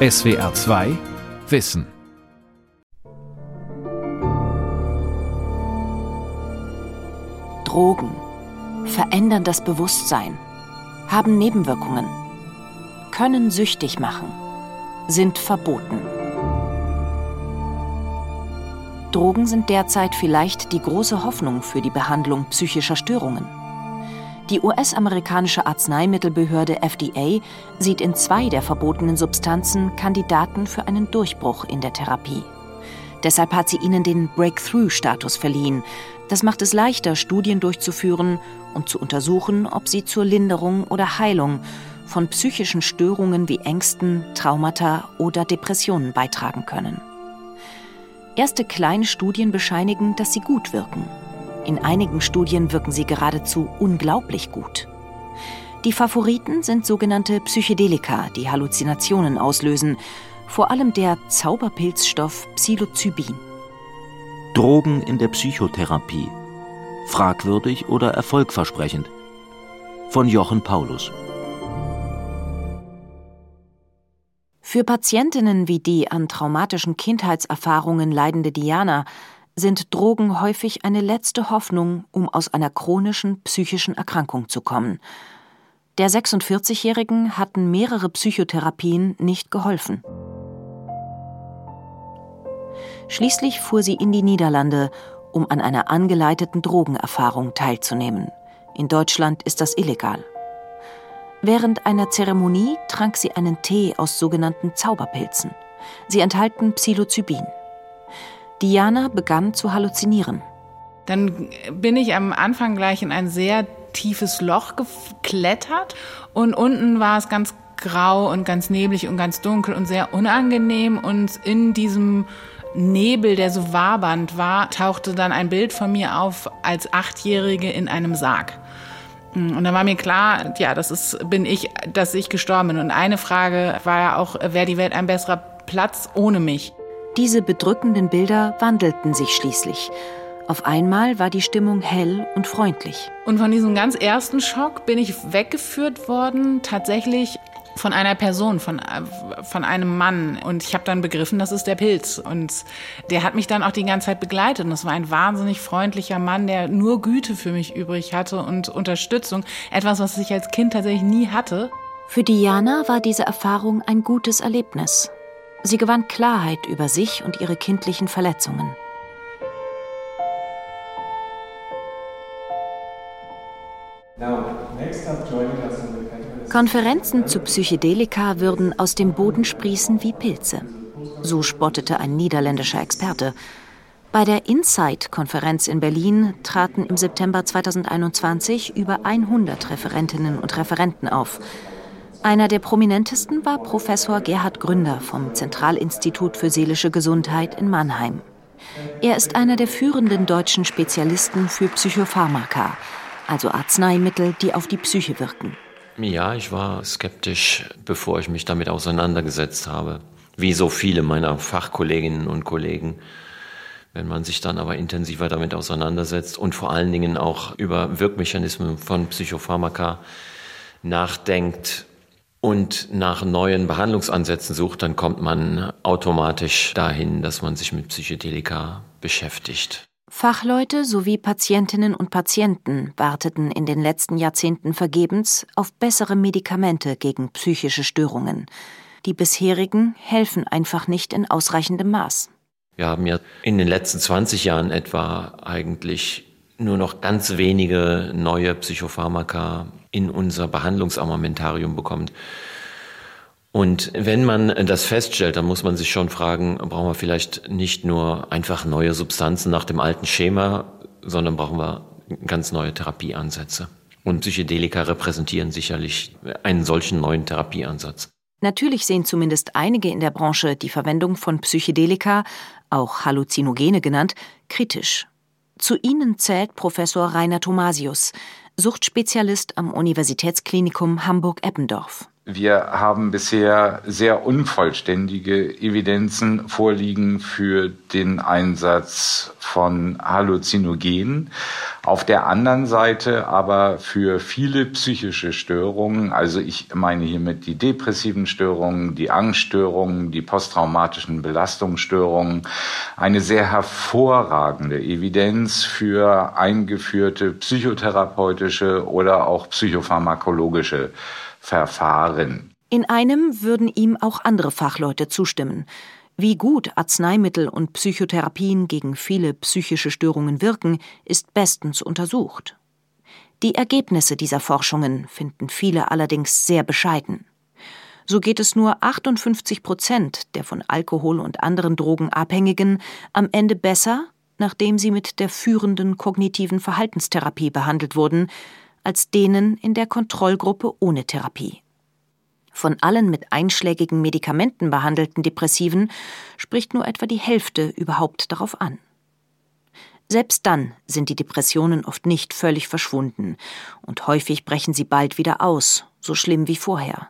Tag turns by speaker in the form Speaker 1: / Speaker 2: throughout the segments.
Speaker 1: SWR 2 Wissen.
Speaker 2: Drogen verändern das Bewusstsein, haben Nebenwirkungen, können süchtig machen, sind verboten. Drogen sind derzeit vielleicht die große Hoffnung für die Behandlung psychischer Störungen. Die US-amerikanische Arzneimittelbehörde FDA sieht in zwei der verbotenen Substanzen Kandidaten für einen Durchbruch in der Therapie. Deshalb hat sie ihnen den Breakthrough-Status verliehen. Das macht es leichter, Studien durchzuführen und zu untersuchen, ob sie zur Linderung oder Heilung von psychischen Störungen wie Ängsten, Traumata oder Depressionen beitragen können. Erste kleine Studien bescheinigen, dass sie gut wirken. In einigen Studien wirken sie geradezu unglaublich gut. Die Favoriten sind sogenannte Psychedelika, die Halluzinationen auslösen, vor allem der Zauberpilzstoff Psilocybin.
Speaker 3: Drogen in der Psychotherapie. Fragwürdig oder erfolgversprechend? Von Jochen Paulus.
Speaker 2: Für Patientinnen wie die an traumatischen Kindheitserfahrungen leidende Diana sind Drogen häufig eine letzte Hoffnung, um aus einer chronischen psychischen Erkrankung zu kommen. Der 46-Jährigen hatten mehrere Psychotherapien nicht geholfen. Schließlich fuhr sie in die Niederlande, um an einer angeleiteten Drogenerfahrung teilzunehmen. In Deutschland ist das illegal. Während einer Zeremonie trank sie einen Tee aus sogenannten Zauberpilzen. Sie enthalten Psilocybin. Diana begann zu halluzinieren.
Speaker 4: Dann bin ich am Anfang gleich in ein sehr tiefes Loch geklettert und unten war es ganz grau und ganz neblig und ganz dunkel und sehr unangenehm und in diesem Nebel, der so wabernd war, tauchte dann ein Bild von mir auf als Achtjährige in einem Sarg. Und dann war mir klar, ja, das ist, bin ich, dass ich gestorben bin. Und eine Frage war ja auch, wäre die Welt ein besserer Platz ohne mich?
Speaker 2: Diese bedrückenden Bilder wandelten sich schließlich. Auf einmal war die Stimmung hell und freundlich.
Speaker 4: Und von diesem ganz ersten Schock bin ich weggeführt worden, tatsächlich von einer Person, von, von einem Mann. Und ich habe dann begriffen, das ist der Pilz. Und der hat mich dann auch die ganze Zeit begleitet. Und es war ein wahnsinnig freundlicher Mann, der nur Güte für mich übrig hatte und Unterstützung. Etwas, was ich als Kind tatsächlich nie hatte.
Speaker 2: Für Diana war diese Erfahrung ein gutes Erlebnis. Sie gewann Klarheit über sich und ihre kindlichen Verletzungen. Konferenzen zu Psychedelika würden aus dem Boden sprießen wie Pilze. So spottete ein niederländischer Experte. Bei der Insight-Konferenz in Berlin traten im September 2021 über 100 Referentinnen und Referenten auf. Einer der prominentesten war Professor Gerhard Gründer vom Zentralinstitut für seelische Gesundheit in Mannheim. Er ist einer der führenden deutschen Spezialisten für Psychopharmaka, also Arzneimittel, die auf die Psyche wirken.
Speaker 5: Ja, ich war skeptisch, bevor ich mich damit auseinandergesetzt habe. Wie so viele meiner Fachkolleginnen und Kollegen. Wenn man sich dann aber intensiver damit auseinandersetzt und vor allen Dingen auch über Wirkmechanismen von Psychopharmaka nachdenkt und nach neuen Behandlungsansätzen sucht, dann kommt man automatisch dahin, dass man sich mit Psychedelika beschäftigt.
Speaker 2: Fachleute sowie Patientinnen und Patienten warteten in den letzten Jahrzehnten vergebens auf bessere Medikamente gegen psychische Störungen. Die bisherigen helfen einfach nicht in ausreichendem Maß.
Speaker 5: Wir haben ja in den letzten 20 Jahren etwa eigentlich nur noch ganz wenige neue Psychopharmaka in unser Behandlungsarmamentarium bekommen. Und wenn man das feststellt, dann muss man sich schon fragen, brauchen wir vielleicht nicht nur einfach neue Substanzen nach dem alten Schema, sondern brauchen wir ganz neue Therapieansätze. Und Psychedelika repräsentieren sicherlich einen solchen neuen Therapieansatz.
Speaker 2: Natürlich sehen zumindest einige in der Branche die Verwendung von Psychedelika, auch Halluzinogene genannt, kritisch. Zu ihnen zählt Professor Rainer Thomasius, Suchtspezialist am Universitätsklinikum Hamburg-Eppendorf.
Speaker 6: Wir haben bisher sehr unvollständige Evidenzen vorliegen für den Einsatz von Halluzinogenen. Auf der anderen Seite aber für viele psychische Störungen, also ich meine hiermit die depressiven Störungen, die Angststörungen, die posttraumatischen Belastungsstörungen, eine sehr hervorragende Evidenz für eingeführte psychotherapeutische oder auch psychopharmakologische Verfahren.
Speaker 2: In einem würden ihm auch andere Fachleute zustimmen. Wie gut Arzneimittel und Psychotherapien gegen viele psychische Störungen wirken, ist bestens untersucht. Die Ergebnisse dieser Forschungen finden viele allerdings sehr bescheiden. So geht es nur 58 Prozent der von Alkohol und anderen Drogen Abhängigen am Ende besser, nachdem sie mit der führenden kognitiven Verhaltenstherapie behandelt wurden, als denen in der Kontrollgruppe ohne Therapie. Von allen mit einschlägigen Medikamenten behandelten Depressiven spricht nur etwa die Hälfte überhaupt darauf an. Selbst dann sind die Depressionen oft nicht völlig verschwunden und häufig brechen sie bald wieder aus, so schlimm wie vorher.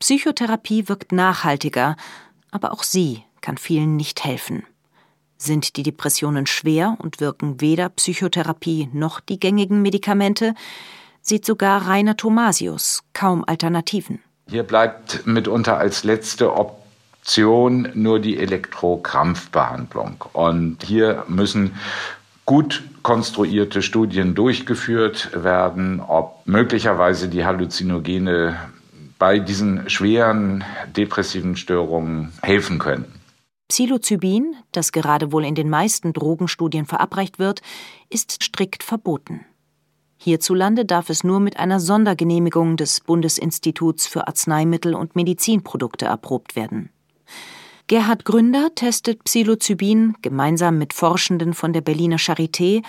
Speaker 2: Psychotherapie wirkt nachhaltiger, aber auch sie kann vielen nicht helfen. Sind die Depressionen schwer und wirken weder Psychotherapie noch die gängigen Medikamente, sieht sogar Rainer Thomasius kaum Alternativen.
Speaker 6: Hier bleibt mitunter als letzte Option nur die Elektrokrampfbehandlung. Und hier müssen gut konstruierte Studien durchgeführt werden, ob möglicherweise die Halluzinogene bei diesen schweren depressiven Störungen helfen können.
Speaker 2: Psilocybin, das gerade wohl in den meisten Drogenstudien verabreicht wird, ist strikt verboten. Hierzulande darf es nur mit einer Sondergenehmigung des Bundesinstituts für Arzneimittel und Medizinprodukte erprobt werden. Gerhard Gründer testet Psilocybin gemeinsam mit Forschenden von der Berliner Charité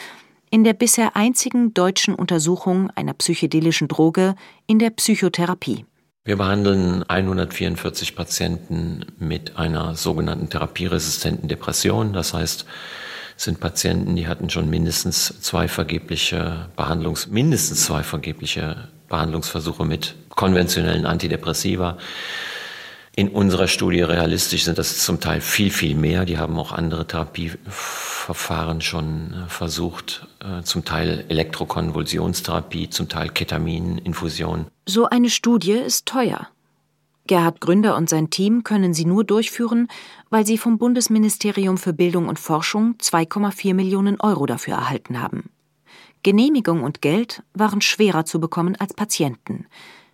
Speaker 2: in der bisher einzigen deutschen Untersuchung einer psychedelischen Droge in der Psychotherapie.
Speaker 5: Wir behandeln 144 Patienten mit einer sogenannten therapieresistenten Depression. Das heißt, sind Patienten, die hatten schon mindestens zwei vergebliche Behandlungs, mindestens zwei vergebliche Behandlungsversuche mit konventionellen Antidepressiva. In unserer Studie realistisch sind das zum Teil viel, viel mehr. Die haben auch andere Therapieverfahren schon äh, versucht, äh, zum Teil Elektrokonvulsionstherapie, zum Teil Ketamininfusion.
Speaker 2: So eine Studie ist teuer. Gerhard Gründer und sein Team können sie nur durchführen, weil sie vom Bundesministerium für Bildung und Forschung 2,4 Millionen Euro dafür erhalten haben. Genehmigung und Geld waren schwerer zu bekommen als Patienten.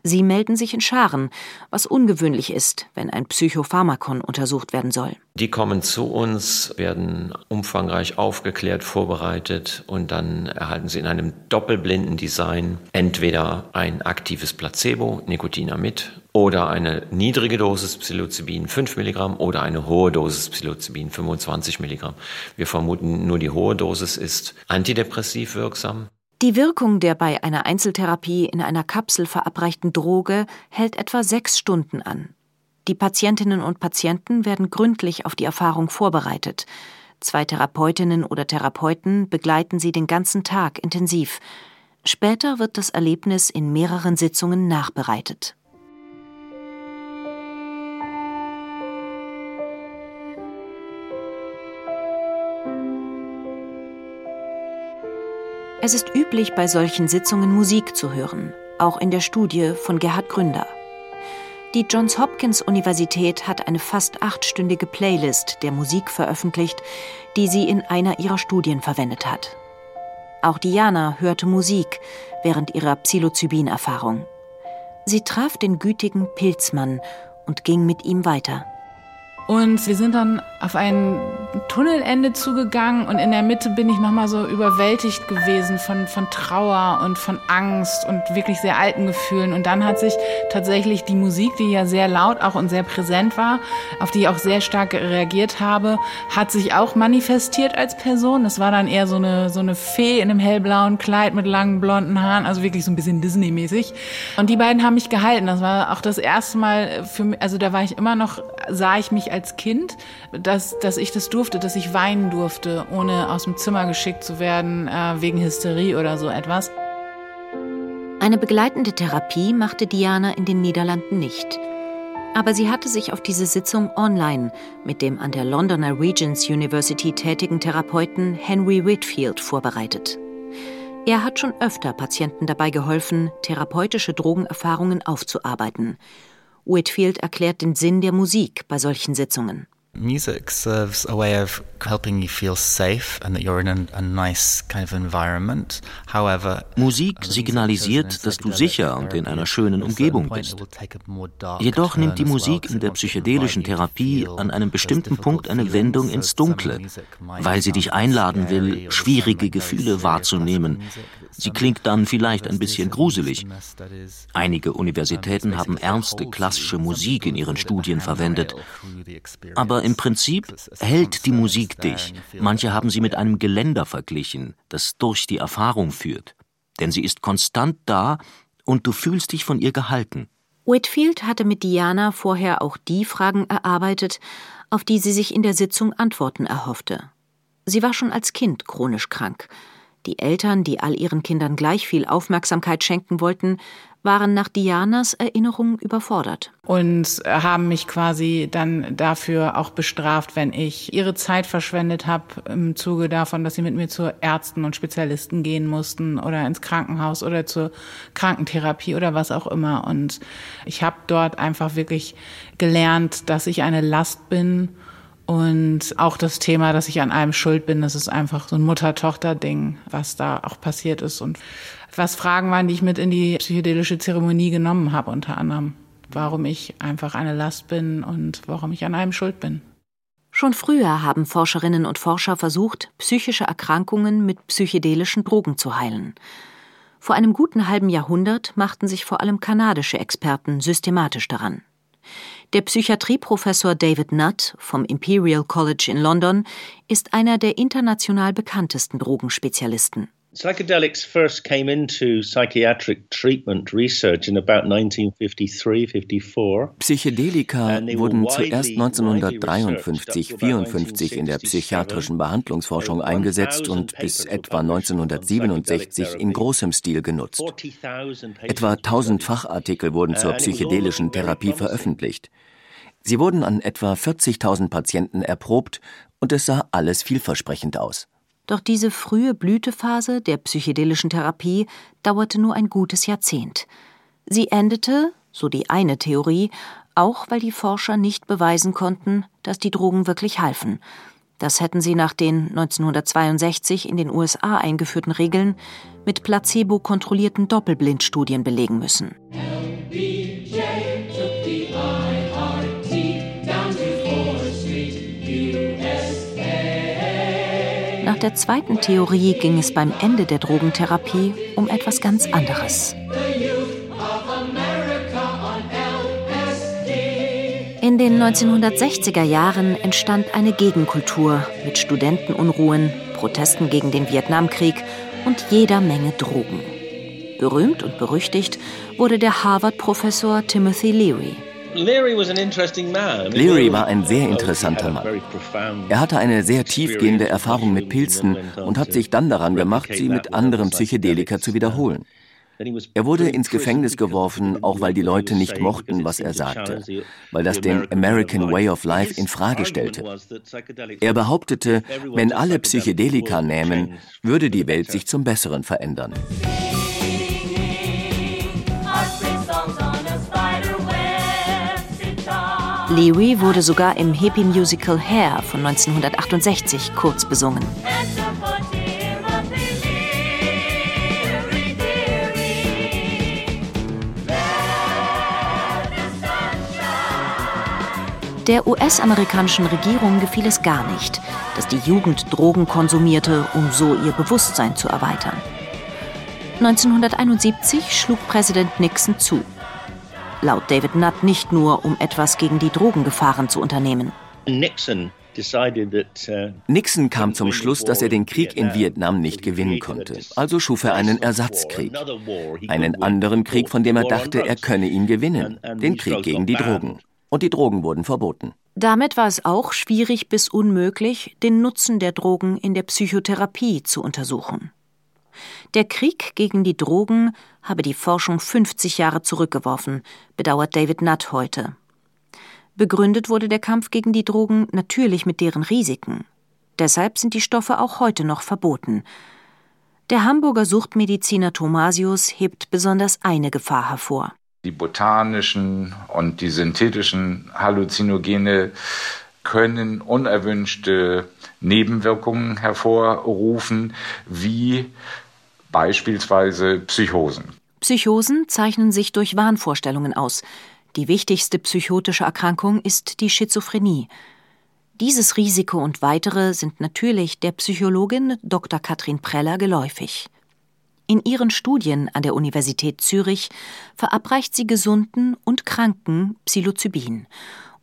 Speaker 2: Sie melden sich in Scharen, was ungewöhnlich ist, wenn ein Psychopharmakon untersucht werden soll.
Speaker 5: Die kommen zu uns, werden umfangreich aufgeklärt, vorbereitet und dann erhalten sie in einem doppelblinden Design entweder ein aktives Placebo, Nikotinamid, oder eine niedrige Dosis Psilocybin 5 Milligramm oder eine hohe Dosis Psilocybin 25 Milligramm. Wir vermuten, nur die hohe Dosis ist antidepressiv wirksam.
Speaker 2: Die Wirkung der bei einer Einzeltherapie in einer Kapsel verabreichten Droge hält etwa sechs Stunden an. Die Patientinnen und Patienten werden gründlich auf die Erfahrung vorbereitet. Zwei Therapeutinnen oder Therapeuten begleiten sie den ganzen Tag intensiv. Später wird das Erlebnis in mehreren Sitzungen nachbereitet. Es ist üblich, bei solchen Sitzungen Musik zu hören, auch in der Studie von Gerhard Gründer. Die Johns Hopkins Universität hat eine fast achtstündige Playlist der Musik veröffentlicht, die sie in einer ihrer Studien verwendet hat. Auch Diana hörte Musik während ihrer Psilocybin-Erfahrung. Sie traf den gütigen Pilzmann und ging mit ihm weiter.
Speaker 4: Und wir sind dann auf ein Tunnelende zugegangen und in der Mitte bin ich nochmal so überwältigt gewesen von, von Trauer und von Angst und wirklich sehr alten Gefühlen. Und dann hat sich tatsächlich die Musik, die ja sehr laut auch und sehr präsent war, auf die ich auch sehr stark reagiert habe, hat sich auch manifestiert als Person. Es war dann eher so eine, so eine Fee in einem hellblauen Kleid mit langen blonden Haaren, also wirklich so ein bisschen Disney-mäßig. Und die beiden haben mich gehalten. Das war auch das erste Mal für mich, also da war ich immer noch, sah ich mich als Kind, dass, dass ich das durfte, dass ich weinen durfte, ohne aus dem Zimmer geschickt zu werden äh, wegen Hysterie oder so etwas.
Speaker 2: Eine begleitende Therapie machte Diana in den Niederlanden nicht. Aber sie hatte sich auf diese Sitzung online mit dem an der Londoner Regents University tätigen Therapeuten Henry Whitfield vorbereitet. Er hat schon öfter Patienten dabei geholfen, therapeutische Drogenerfahrungen aufzuarbeiten. Whitfield erklärt den Sinn der Musik bei solchen Sitzungen.
Speaker 7: Music serves a way of helping you feel safe and that you're in a, a nice kind of environment. However,
Speaker 3: Musik signalisiert, dass du sicher und in einer schönen Umgebung bist. Jedoch nimmt die Musik in der psychedelischen Therapie an einem bestimmten Punkt eine Wendung ins Dunkle, weil sie dich einladen will, schwierige Gefühle wahrzunehmen. Sie klingt dann vielleicht ein bisschen gruselig. Einige Universitäten haben ernste klassische Musik in ihren Studien verwendet. Aber im Prinzip hält die Musik dich. Manche haben sie mit einem Geländer verglichen, das durch die Erfahrung führt. Denn sie ist konstant da und du fühlst dich von ihr gehalten.
Speaker 2: Whitfield hatte mit Diana vorher auch die Fragen erarbeitet, auf die sie sich in der Sitzung Antworten erhoffte. Sie war schon als Kind chronisch krank. Die Eltern, die all ihren Kindern gleich viel Aufmerksamkeit schenken wollten, waren nach Dianas Erinnerung überfordert.
Speaker 4: Und haben mich quasi dann dafür auch bestraft, wenn ich ihre Zeit verschwendet habe im Zuge davon, dass sie mit mir zu Ärzten und Spezialisten gehen mussten oder ins Krankenhaus oder zur Krankentherapie oder was auch immer. Und ich habe dort einfach wirklich gelernt, dass ich eine Last bin und auch das Thema, dass ich an allem schuld bin, das ist einfach so ein Mutter-Tochter-Ding, was da auch passiert ist. Und was Fragen waren, die ich mit in die psychedelische Zeremonie genommen habe, unter anderem. Warum ich einfach eine Last bin und warum ich an allem schuld bin.
Speaker 2: Schon früher haben Forscherinnen und Forscher versucht, psychische Erkrankungen mit psychedelischen Drogen zu heilen. Vor einem guten halben Jahrhundert machten sich vor allem kanadische Experten systematisch daran. Der Psychiatrieprofessor David Nutt vom Imperial College in London ist einer der international bekanntesten Drogenspezialisten.
Speaker 8: Psychedelics first came into psychiatric treatment research in about 1953, 54.
Speaker 9: Psychedelika wurden zuerst 1953, 54 in der psychiatrischen Behandlungsforschung eingesetzt und bis etwa 1967 in großem Stil genutzt. Etwa 1000 Fachartikel wurden zur psychedelischen Therapie veröffentlicht. Sie wurden an etwa 40.000 Patienten erprobt und es sah alles vielversprechend aus.
Speaker 2: Doch diese frühe Blütephase der psychedelischen Therapie dauerte nur ein gutes Jahrzehnt. Sie endete, so die eine Theorie, auch weil die Forscher nicht beweisen konnten, dass die Drogen wirklich halfen. Das hätten sie nach den 1962 in den USA eingeführten Regeln mit placebo-kontrollierten Doppelblindstudien belegen müssen. Nach der zweiten Theorie ging es beim Ende der Drogentherapie um etwas ganz anderes. In den 1960er Jahren entstand eine Gegenkultur mit Studentenunruhen, Protesten gegen den Vietnamkrieg und jeder Menge Drogen. Berühmt und berüchtigt wurde der Harvard-Professor Timothy Leary.
Speaker 9: Leary war ein sehr interessanter Mann. Er hatte eine sehr tiefgehende Erfahrung mit Pilzen und hat sich dann daran gemacht, sie mit anderen Psychedelika zu wiederholen. Er wurde ins Gefängnis geworfen, auch weil die Leute nicht mochten, was er sagte, weil das den American Way of Life in Frage stellte. Er behauptete, wenn alle Psychedelika nähmen, würde die Welt sich zum Besseren verändern.
Speaker 2: Leary wurde sogar im Hippie-Musical Hair von 1968 kurz besungen. Der US-amerikanischen Regierung gefiel es gar nicht, dass die Jugend Drogen konsumierte, um so ihr Bewusstsein zu erweitern. 1971 schlug Präsident Nixon zu laut David Nutt nicht nur, um etwas gegen die Drogengefahren zu unternehmen.
Speaker 9: Nixon uh, Nixon kam zum Schluss, dass er den Krieg in Vietnam nicht gewinnen konnte. Also schuf er einen Ersatzkrieg. Einen anderen Krieg, von dem er dachte, er könne ihn gewinnen. Den Krieg gegen die Drogen. Und die Drogen wurden verboten.
Speaker 2: Damit war es auch schwierig bis unmöglich, den Nutzen der Drogen in der Psychotherapie zu untersuchen. Der Krieg gegen die Drogen habe die Forschung 50 Jahre zurückgeworfen, bedauert David Nutt heute. Begründet wurde der Kampf gegen die Drogen natürlich mit deren Risiken. Deshalb sind die Stoffe auch heute noch verboten. Der Hamburger Suchtmediziner Thomasius hebt besonders eine Gefahr hervor.
Speaker 6: Die botanischen und die synthetischen Halluzinogene können unerwünschte Nebenwirkungen hervorrufen, wie beispielsweise Psychosen.
Speaker 2: Psychosen zeichnen sich durch Wahnvorstellungen aus. Die wichtigste psychotische Erkrankung ist die Schizophrenie. Dieses Risiko und weitere sind natürlich der Psychologin Dr. Katrin Preller geläufig. In ihren Studien an der Universität Zürich verabreicht sie Gesunden und Kranken Psilocybin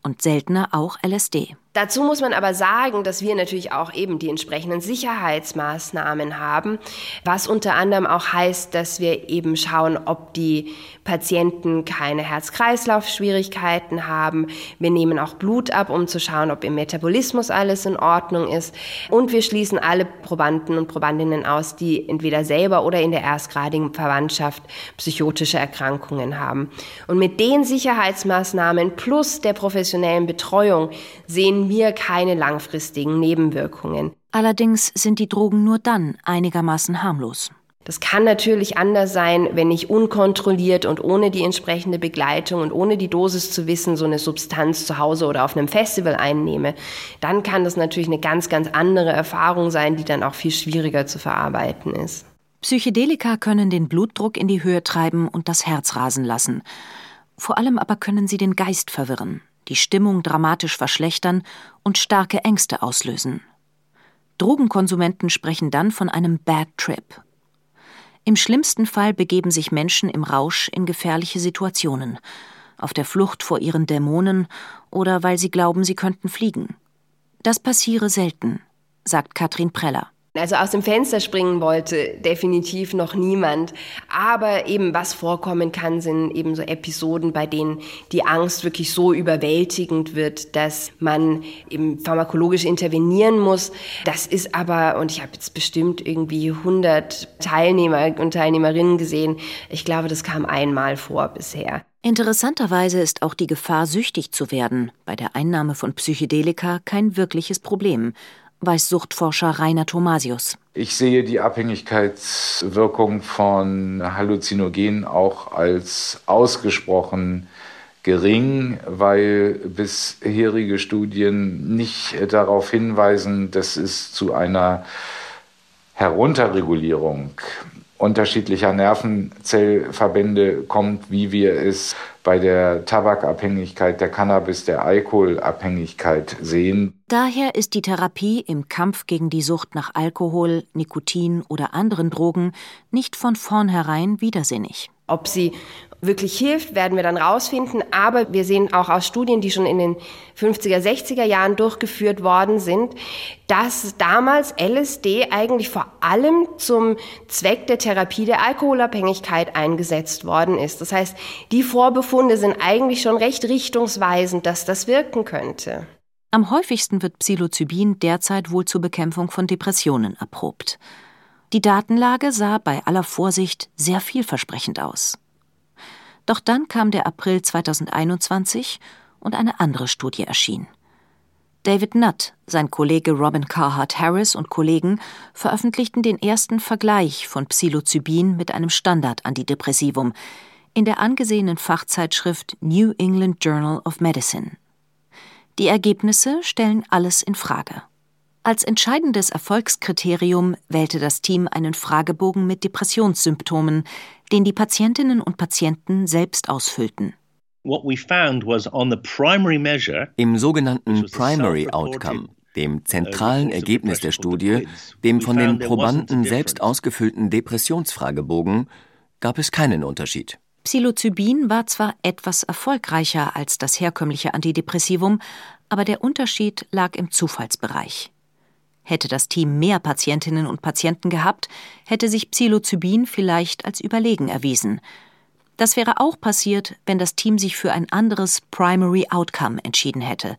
Speaker 2: und seltener auch LSD.
Speaker 10: Dazu muss man aber sagen, dass wir natürlich auch eben die entsprechenden Sicherheitsmaßnahmen haben, was unter anderem auch heißt, dass wir eben schauen, ob die Patienten keine Herz-Kreislauf-Schwierigkeiten haben. Wir nehmen auch Blut ab, um zu schauen, ob im Metabolismus alles in Ordnung ist. Und wir schließen alle Probanden und Probandinnen aus, die entweder selber oder in der erstgradigen Verwandtschaft psychotische Erkrankungen haben. Und mit den Sicherheitsmaßnahmen plus der professionellen Betreuung sehen sehen wir keine langfristigen Nebenwirkungen.
Speaker 2: Allerdings sind die Drogen nur dann einigermaßen harmlos.
Speaker 10: Das kann natürlich anders sein, wenn ich unkontrolliert und ohne die entsprechende Begleitung und ohne die Dosis zu wissen, so eine Substanz zu Hause oder auf einem Festival einnehme. Dann kann das natürlich eine ganz, ganz andere Erfahrung sein, die dann auch viel schwieriger zu verarbeiten ist.
Speaker 2: Psychedelika können den Blutdruck in die Höhe treiben und das Herz rasen lassen. Vor allem aber können sie den Geist verwirren die Stimmung dramatisch verschlechtern und starke Ängste auslösen. Drogenkonsumenten sprechen dann von einem Bad Trip. Im schlimmsten Fall begeben sich Menschen im Rausch in gefährliche Situationen, auf der Flucht vor ihren Dämonen oder weil sie glauben, sie könnten fliegen. Das passiere selten, sagt Katrin Preller.
Speaker 10: Also aus dem Fenster springen wollte definitiv noch niemand. Aber eben was vorkommen kann, sind eben so Episoden, bei denen die Angst wirklich so überwältigend wird, dass man eben pharmakologisch intervenieren muss. Das ist aber, und ich habe jetzt bestimmt irgendwie 100 Teilnehmer und Teilnehmerinnen gesehen, ich glaube, das kam einmal vor bisher.
Speaker 2: Interessanterweise ist auch die Gefahr, süchtig zu werden, bei der Einnahme von Psychedelika kein wirkliches Problem weiß Suchtforscher Rainer Thomasius.
Speaker 6: Ich sehe die Abhängigkeitswirkung von Halluzinogenen auch als ausgesprochen gering, weil bisherige Studien nicht darauf hinweisen, dass es zu einer Herunterregulierung unterschiedlicher Nervenzellverbände kommt, wie wir es bei der Tabakabhängigkeit, der Cannabis, der Alkoholabhängigkeit sehen.
Speaker 2: Daher ist die Therapie im Kampf gegen die Sucht nach Alkohol, Nikotin oder anderen Drogen nicht von vornherein widersinnig.
Speaker 10: Ob sie wirklich hilft, werden wir dann rausfinden. Aber wir sehen auch aus Studien, die schon in den 50er, 60er Jahren durchgeführt worden sind, dass damals LSD eigentlich vor allem zum Zweck der Therapie der Alkoholabhängigkeit eingesetzt worden ist. Das heißt, die Vorbefunde sind eigentlich schon recht richtungsweisend, dass das wirken könnte.
Speaker 2: Am häufigsten wird Psilocybin derzeit wohl zur Bekämpfung von Depressionen erprobt. Die Datenlage sah bei aller Vorsicht sehr vielversprechend aus. Doch dann kam der April 2021 und eine andere Studie erschien. David Nutt, sein Kollege Robin Carhart Harris und Kollegen veröffentlichten den ersten Vergleich von Psilocybin mit einem Standard-Antidepressivum in der angesehenen Fachzeitschrift New England Journal of Medicine. Die Ergebnisse stellen alles in Frage. Als entscheidendes Erfolgskriterium wählte das Team einen Fragebogen mit Depressionssymptomen, den die Patientinnen und Patienten selbst ausfüllten.
Speaker 9: Im sogenannten Primary Outcome, dem zentralen Ergebnis der Studie, dem von den Probanden selbst ausgefüllten Depressionsfragebogen, gab es keinen Unterschied.
Speaker 2: Psilocybin war zwar etwas erfolgreicher als das herkömmliche Antidepressivum, aber der Unterschied lag im Zufallsbereich. Hätte das Team mehr Patientinnen und Patienten gehabt, hätte sich Psilocybin vielleicht als überlegen erwiesen. Das wäre auch passiert, wenn das Team sich für ein anderes Primary Outcome entschieden hätte.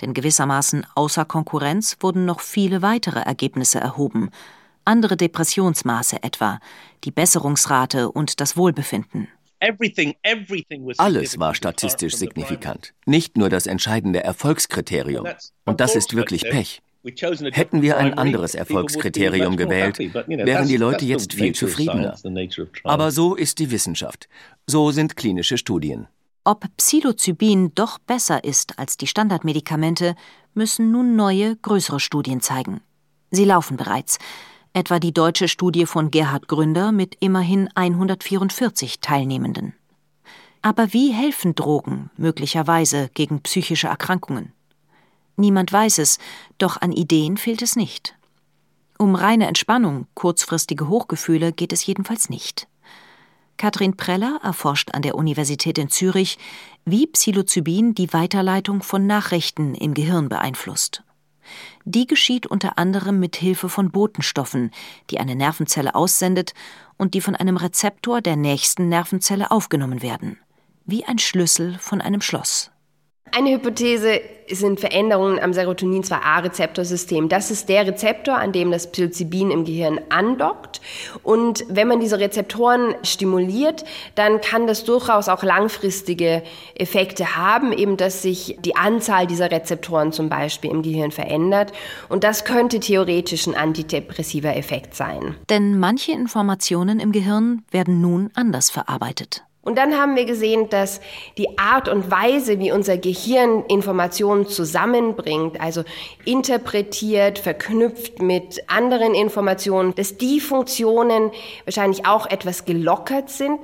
Speaker 2: Denn gewissermaßen außer Konkurrenz wurden noch viele weitere Ergebnisse erhoben. andere Depressionsmaße etwa, die Besserungsrate und das Wohlbefinden.
Speaker 9: Alles war statistisch signifikant, nicht nur das entscheidende Erfolgskriterium. Und das ist wirklich Pech. Hätten wir ein anderes Erfolgskriterium gewählt, wären die Leute jetzt viel zufriedener. Aber so ist die Wissenschaft. So sind klinische Studien.
Speaker 2: Ob Psilocybin doch besser ist als die Standardmedikamente, müssen nun neue, größere Studien zeigen. Sie laufen bereits etwa die deutsche Studie von Gerhard Gründer mit immerhin 144 Teilnehmenden. Aber wie helfen Drogen möglicherweise gegen psychische Erkrankungen? Niemand weiß es, doch an Ideen fehlt es nicht. Um reine Entspannung, kurzfristige Hochgefühle geht es jedenfalls nicht. Katrin Preller erforscht an der Universität in Zürich, wie Psilocybin die Weiterleitung von Nachrichten im Gehirn beeinflusst. Die geschieht unter anderem mit Hilfe von Botenstoffen, die eine Nervenzelle aussendet und die von einem Rezeptor der nächsten Nervenzelle aufgenommen werden, wie ein Schlüssel von einem Schloss.
Speaker 10: Eine Hypothese sind Veränderungen am Serotonin-2A-Rezeptorsystem. Das ist der Rezeptor, an dem das Psilocybin im Gehirn andockt. Und wenn man diese Rezeptoren stimuliert, dann kann das durchaus auch langfristige Effekte haben, eben dass sich die Anzahl dieser Rezeptoren zum Beispiel im Gehirn verändert. Und das könnte theoretisch ein antidepressiver Effekt sein.
Speaker 2: Denn manche Informationen im Gehirn werden nun anders verarbeitet.
Speaker 10: Und dann haben wir gesehen, dass die Art und Weise, wie unser Gehirn Informationen zusammenbringt, also interpretiert, verknüpft mit anderen Informationen, dass die Funktionen wahrscheinlich auch etwas gelockert sind.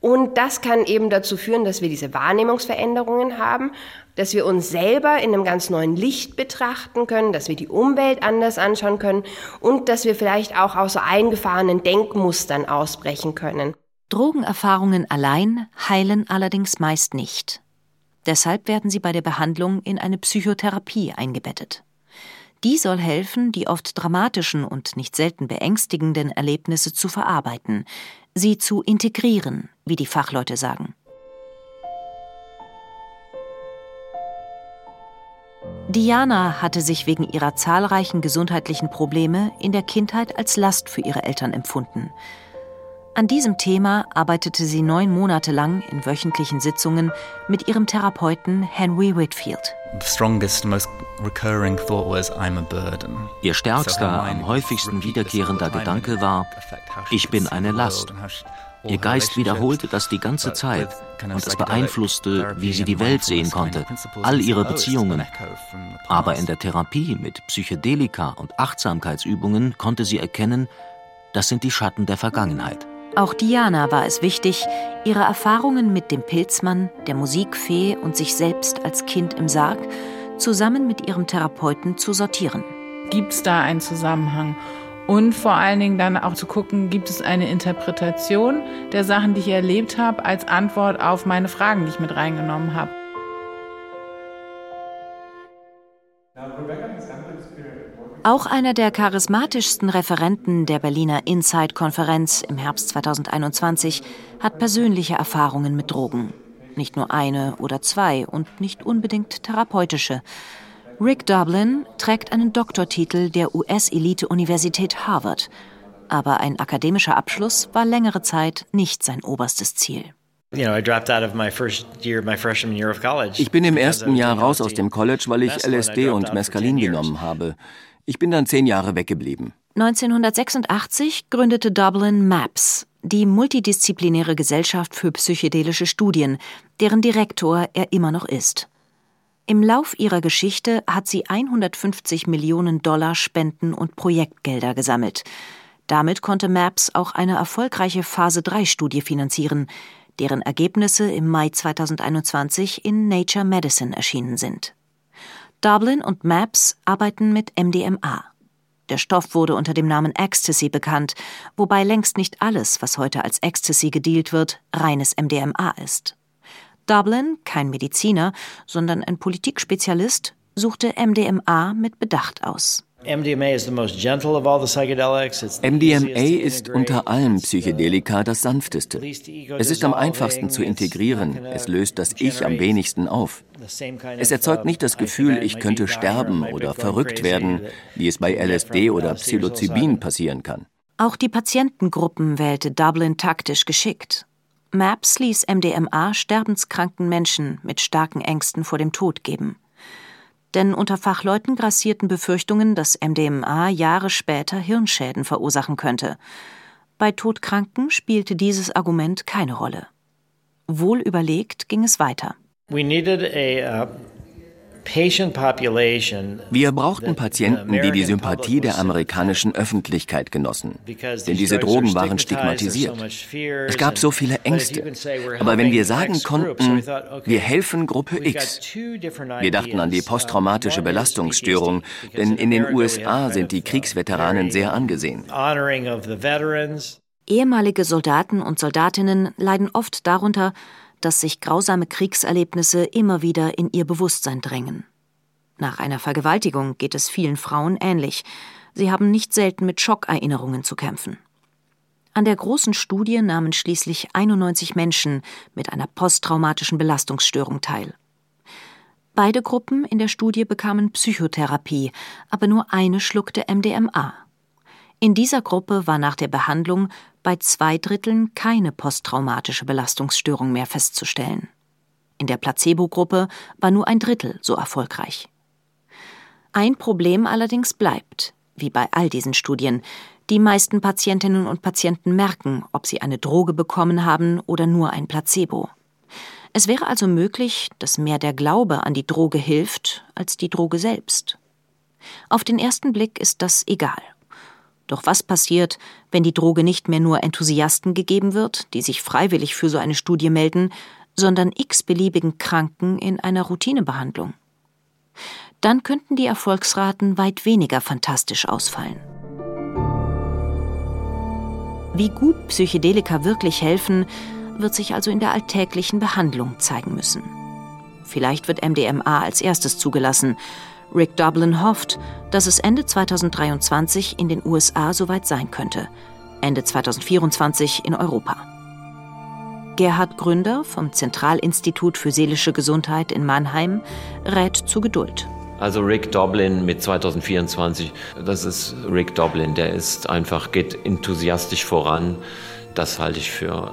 Speaker 10: Und das kann eben dazu führen, dass wir diese Wahrnehmungsveränderungen haben, dass wir uns selber in einem ganz neuen Licht betrachten können, dass wir die Umwelt anders anschauen können und dass wir vielleicht auch aus so eingefahrenen Denkmustern ausbrechen können.
Speaker 2: Drogenerfahrungen allein heilen allerdings meist nicht. Deshalb werden sie bei der Behandlung in eine Psychotherapie eingebettet. Die soll helfen, die oft dramatischen und nicht selten beängstigenden Erlebnisse zu verarbeiten, sie zu integrieren, wie die Fachleute sagen. Diana hatte sich wegen ihrer zahlreichen gesundheitlichen Probleme in der Kindheit als Last für ihre Eltern empfunden. An diesem Thema arbeitete sie neun Monate lang in wöchentlichen Sitzungen mit ihrem Therapeuten Henry Whitfield.
Speaker 3: Ihr stärkster, am häufigsten wiederkehrender Gedanke war, ich bin eine Last. Ihr Geist wiederholte das die ganze Zeit und es beeinflusste, wie sie die Welt sehen konnte, all ihre Beziehungen. Aber in der Therapie mit Psychedelika und Achtsamkeitsübungen konnte sie erkennen, das sind die Schatten der Vergangenheit.
Speaker 2: Auch Diana war es wichtig, ihre Erfahrungen mit dem Pilzmann, der Musikfee und sich selbst als Kind im Sarg zusammen mit ihrem Therapeuten zu sortieren.
Speaker 4: Gibt es da einen Zusammenhang? Und vor allen Dingen dann auch zu gucken, gibt es eine Interpretation der Sachen, die ich erlebt habe, als Antwort auf meine Fragen, die ich mit reingenommen habe.
Speaker 2: Auch einer der charismatischsten Referenten der Berliner Inside-Konferenz im Herbst 2021 hat persönliche Erfahrungen mit Drogen. Nicht nur eine oder zwei und nicht unbedingt therapeutische. Rick Dublin trägt einen Doktortitel der US-Elite-Universität Harvard. Aber ein akademischer Abschluss war längere Zeit nicht sein oberstes Ziel.
Speaker 9: Ich bin im ersten Jahr raus aus dem College, weil ich LSD und Mescalin genommen habe. Ich bin dann zehn Jahre weggeblieben.
Speaker 2: 1986 gründete Dublin MAPS, die multidisziplinäre Gesellschaft für psychedelische Studien, deren Direktor er immer noch ist. Im Lauf ihrer Geschichte hat sie 150 Millionen Dollar Spenden und Projektgelder gesammelt. Damit konnte MAPS auch eine erfolgreiche Phase 3 Studie finanzieren, deren Ergebnisse im Mai 2021 in Nature Medicine erschienen sind. Dublin und MAPS arbeiten mit MDMA. Der Stoff wurde unter dem Namen Ecstasy bekannt, wobei längst nicht alles, was heute als Ecstasy gedealt wird, reines MDMA ist. Dublin, kein Mediziner, sondern ein Politikspezialist, suchte MDMA mit Bedacht aus.
Speaker 9: MDMA ist unter allen Psychedelika das sanfteste. Es ist am einfachsten zu integrieren. Es löst das Ich am wenigsten auf. Es erzeugt nicht das Gefühl, ich könnte sterben oder verrückt werden, wie es bei LSD oder Psilocybin passieren kann.
Speaker 2: Auch die Patientengruppen wählte Dublin taktisch geschickt. MAPS ließ MDMA sterbenskranken Menschen mit starken Ängsten vor dem Tod geben denn unter Fachleuten grassierten Befürchtungen, dass MDMA Jahre später Hirnschäden verursachen könnte. Bei Todkranken spielte dieses Argument keine Rolle. Wohl überlegt ging es weiter. We needed a, uh
Speaker 9: wir brauchten Patienten, die die Sympathie der amerikanischen Öffentlichkeit genossen. Denn diese Drogen waren stigmatisiert. Es gab so viele Ängste. Aber wenn wir sagen konnten, wir helfen Gruppe X, wir dachten an die posttraumatische Belastungsstörung, denn in den USA sind die Kriegsveteranen sehr angesehen.
Speaker 2: Ehemalige Soldaten und Soldatinnen leiden oft darunter, dass sich grausame Kriegserlebnisse immer wieder in ihr Bewusstsein drängen. Nach einer Vergewaltigung geht es vielen Frauen ähnlich. Sie haben nicht selten mit Schockerinnerungen zu kämpfen. An der großen Studie nahmen schließlich 91 Menschen mit einer posttraumatischen Belastungsstörung teil. Beide Gruppen in der Studie bekamen Psychotherapie, aber nur eine schluckte MDMA. In dieser Gruppe war nach der Behandlung bei zwei Dritteln keine posttraumatische Belastungsstörung mehr festzustellen. In der Placebo-Gruppe war nur ein Drittel so erfolgreich. Ein Problem allerdings bleibt, wie bei all diesen Studien. Die meisten Patientinnen und Patienten merken, ob sie eine Droge bekommen haben oder nur ein Placebo. Es wäre also möglich, dass mehr der Glaube an die Droge hilft als die Droge selbst. Auf den ersten Blick ist das egal. Doch was passiert, wenn die Droge nicht mehr nur Enthusiasten gegeben wird, die sich freiwillig für so eine Studie melden, sondern x-beliebigen Kranken in einer Routinebehandlung? Dann könnten die Erfolgsraten weit weniger fantastisch ausfallen. Wie gut Psychedelika wirklich helfen, wird sich also in der alltäglichen Behandlung zeigen müssen. Vielleicht wird MDMA als erstes zugelassen, Rick Dublin hofft, dass es Ende 2023 in den USA soweit sein könnte, Ende 2024 in Europa. Gerhard Gründer vom Zentralinstitut für seelische Gesundheit in Mannheim rät zu Geduld.
Speaker 5: Also Rick Doblin mit 2024, das ist Rick Doblin, der ist einfach, geht enthusiastisch voran. Das halte ich für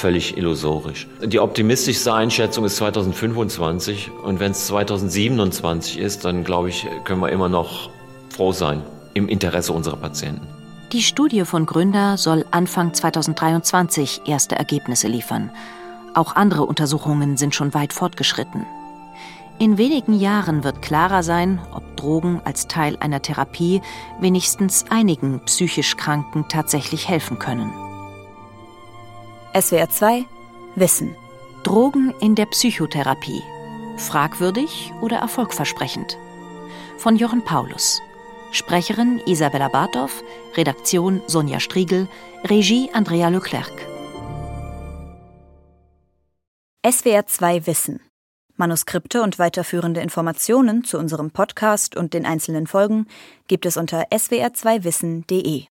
Speaker 5: völlig illusorisch. Die optimistischste Einschätzung ist 2025 und wenn es 2027 ist, dann glaube ich, können wir immer noch froh sein im Interesse unserer Patienten.
Speaker 2: Die Studie von Gründer soll Anfang 2023 erste Ergebnisse liefern. Auch andere Untersuchungen sind schon weit fortgeschritten. In wenigen Jahren wird klarer sein, ob Drogen als Teil einer Therapie wenigstens einigen psychisch Kranken tatsächlich helfen können.
Speaker 11: SWR 2 Wissen.
Speaker 2: Drogen in der Psychotherapie. Fragwürdig oder erfolgversprechend? Von Jochen Paulus. Sprecherin Isabella Barthoff, Redaktion Sonja Striegel, Regie Andrea Leclerc.
Speaker 11: SWR 2 Wissen. Manuskripte und weiterführende Informationen zu unserem Podcast und den einzelnen Folgen gibt es unter swr2wissen.de.